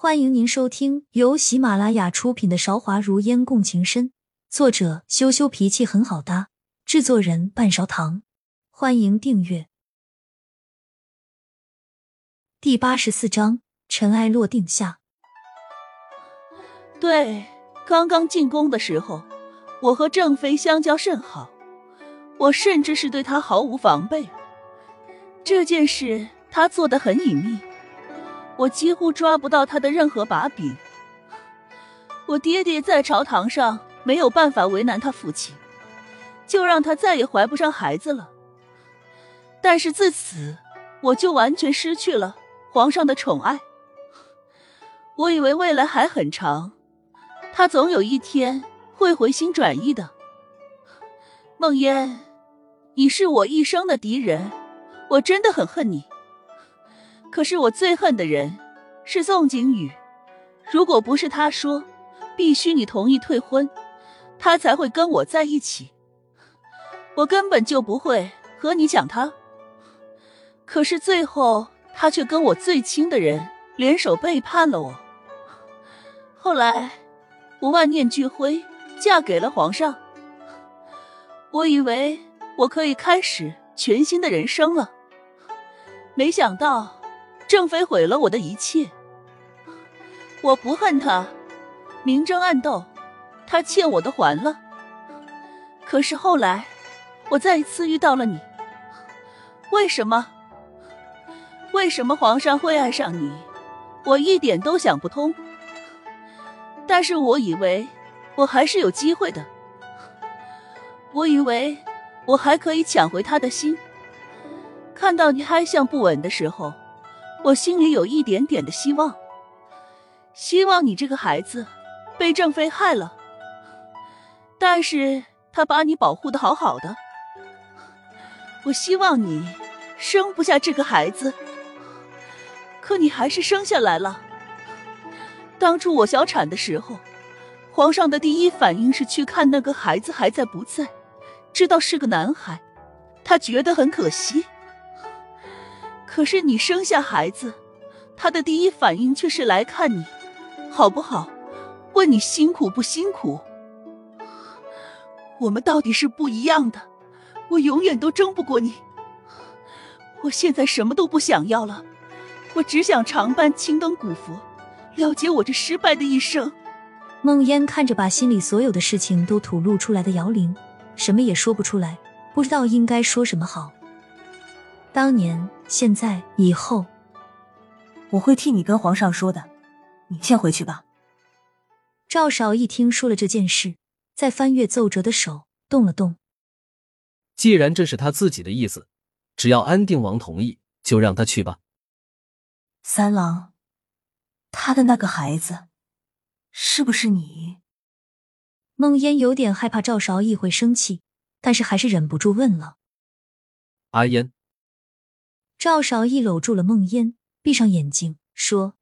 欢迎您收听由喜马拉雅出品的《韶华如烟共情深》，作者羞羞脾气很好搭，制作人半勺糖。欢迎订阅。第八十四章，尘埃落定下。对，刚刚进宫的时候，我和郑妃相交甚好，我甚至是对她毫无防备。这件事他做的很隐秘。我几乎抓不到他的任何把柄。我爹爹在朝堂上没有办法为难他父亲，就让他再也怀不上孩子了。但是自此，我就完全失去了皇上的宠爱。我以为未来还很长，他总有一天会回心转意的。梦烟，你是我一生的敌人，我真的很恨你。可是我最恨的人是宋景宇，如果不是他说必须你同意退婚，他才会跟我在一起，我根本就不会和你讲他。可是最后他却跟我最亲的人联手背叛了我。后来我万念俱灰，嫁给了皇上。我以为我可以开始全新的人生了，没想到。郑飞毁了我的一切，我不恨他，明争暗斗，他欠我的还了。可是后来，我再一次遇到了你，为什么？为什么皇上会爱上你？我一点都想不通。但是我以为我还是有机会的，我以为我还可以抢回他的心。看到你嗨相不稳的时候。我心里有一点点的希望，希望你这个孩子被郑飞害了，但是他把你保护的好好的。我希望你生不下这个孩子，可你还是生下来了。当初我小产的时候，皇上的第一反应是去看那个孩子还在不在，知道是个男孩，他觉得很可惜。可是你生下孩子，他的第一反应却是来看你，好不好？问你辛苦不辛苦？我们到底是不一样的，我永远都争不过你。我现在什么都不想要了，我只想常伴青灯古佛，了结我这失败的一生。梦烟看着把心里所有的事情都吐露出来的姚玲，什么也说不出来，不知道应该说什么好。当年。现在以后，我会替你跟皇上说的。你先回去吧。赵少一听说了这件事，在翻阅奏折的手动了动。既然这是他自己的意思，只要安定王同意，就让他去吧。三郎，他的那个孩子，是不是你？孟烟有点害怕赵少义会生气，但是还是忍不住问了。阿烟。赵少义搂住了梦烟，闭上眼睛说：“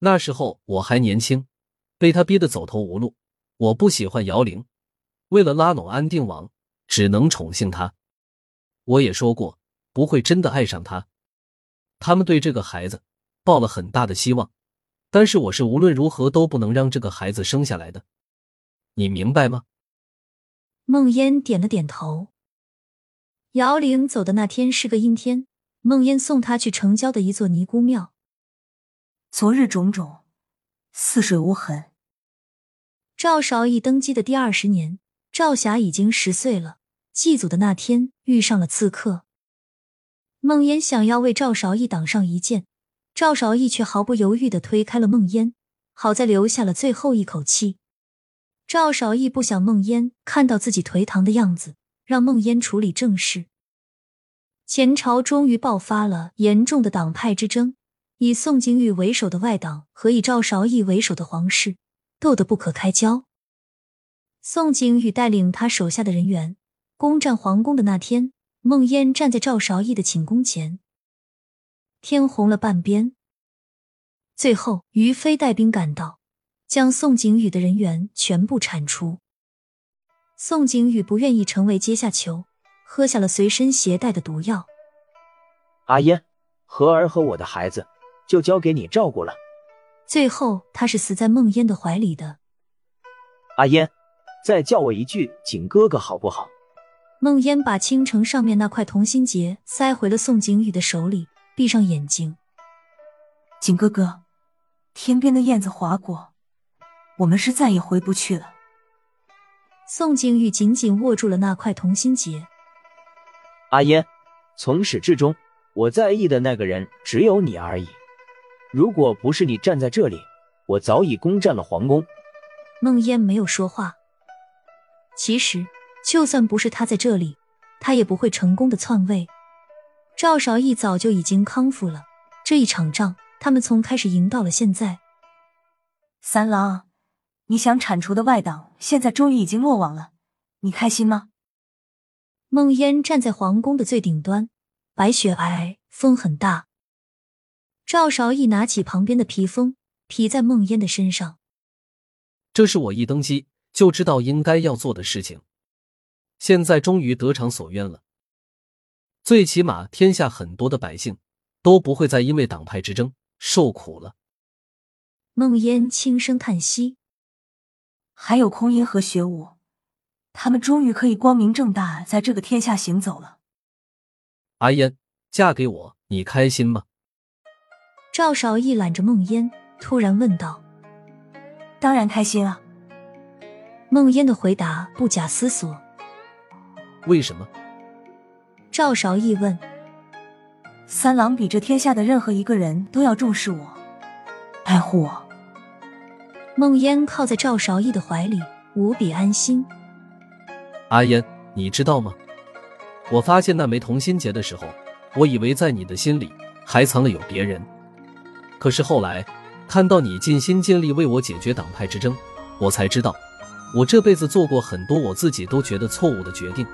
那时候我还年轻，被他逼得走投无路。我不喜欢姚玲，为了拉拢安定王，只能宠幸他。我也说过，不会真的爱上他。他们对这个孩子抱了很大的希望，但是我是无论如何都不能让这个孩子生下来的。你明白吗？”梦烟点了点头。姚玲走的那天是个阴天。梦烟送他去城郊的一座尼姑庙。昨日种种，似水无痕。赵韶义登基的第二十年，赵霞已经十岁了。祭祖的那天，遇上了刺客。梦烟想要为赵韶义挡上一剑，赵韶义却毫不犹豫的推开了梦烟，好在留下了最后一口气。赵少义不想梦烟看到自己颓唐的样子，让梦烟处理正事。前朝终于爆发了严重的党派之争，以宋景宇为首的外党和以赵韶义为首的皇室斗得不可开交。宋景宇带领他手下的人员攻占皇宫的那天，孟烟站在赵韶义的寝宫前，天红了半边。最后，于飞带兵赶到，将宋景宇的人员全部铲除。宋景宇不愿意成为阶下囚。喝下了随身携带的毒药。阿烟，和儿和我的孩子就交给你照顾了。最后他是死在梦烟的怀里的。阿烟，再叫我一句景哥哥好不好？梦烟把青城上面那块同心结塞回了宋景宇的手里，闭上眼睛。景哥哥，天边的燕子划过，我们是再也回不去了。宋景宇紧紧握住了那块同心结。阿烟，从始至终，我在意的那个人只有你而已。如果不是你站在这里，我早已攻占了皇宫。梦烟没有说话。其实，就算不是他在这里，他也不会成功的篡位。赵少义早就已经康复了。这一场仗，他们从开始赢到了现在。三郎，你想铲除的外党，现在终于已经落网了，你开心吗？梦烟站在皇宫的最顶端，白雪皑皑，风很大。赵韶义拿起旁边的披风，披在梦烟的身上。这是我一登基就知道应该要做的事情，现在终于得偿所愿了。最起码，天下很多的百姓都不会再因为党派之争受苦了。梦烟轻声叹息。还有空音和学武，他们终于可以光明正大在这个天下行走了。阿烟，嫁给我，你开心吗？赵少义揽着梦烟，突然问道：“当然开心啊！”梦烟的回答不假思索：“为什么？”赵少义问：“三郎比这天下的任何一个人都要重视我，爱护我。”梦烟靠在赵少义的怀里，无比安心。阿烟，你知道吗？我发现那枚同心结的时候，我以为在你的心里还藏了有别人。可是后来看到你尽心尽力为我解决党派之争，我才知道，我这辈子做过很多我自己都觉得错误的决定，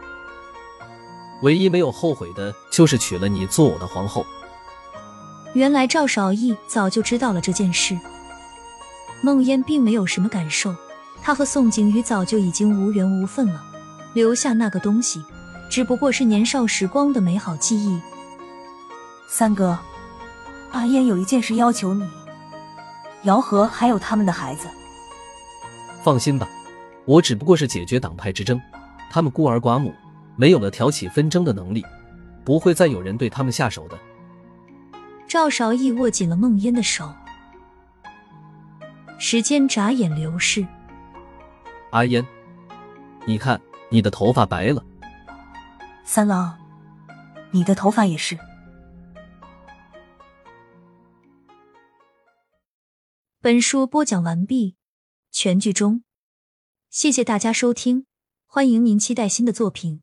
唯一没有后悔的就是娶了你做我的皇后。原来赵少义早就知道了这件事。梦烟并没有什么感受，他和宋景宇早就已经无缘无分了，留下那个东西，只不过是年少时光的美好记忆。三哥。阿烟有一件事要求你，姚和还有他们的孩子。放心吧，我只不过是解决党派之争，他们孤儿寡母，没有了挑起纷争的能力，不会再有人对他们下手的。赵少义握紧了梦烟的手，时间眨眼流逝。阿烟，你看你的头发白了。三郎，你的头发也是。本书播讲完毕，全剧终，谢谢大家收听，欢迎您期待新的作品。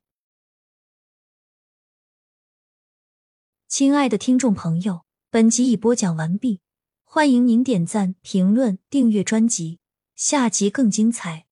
亲爱的听众朋友，本集已播讲完毕，欢迎您点赞、评论、订阅专辑，下集更精彩。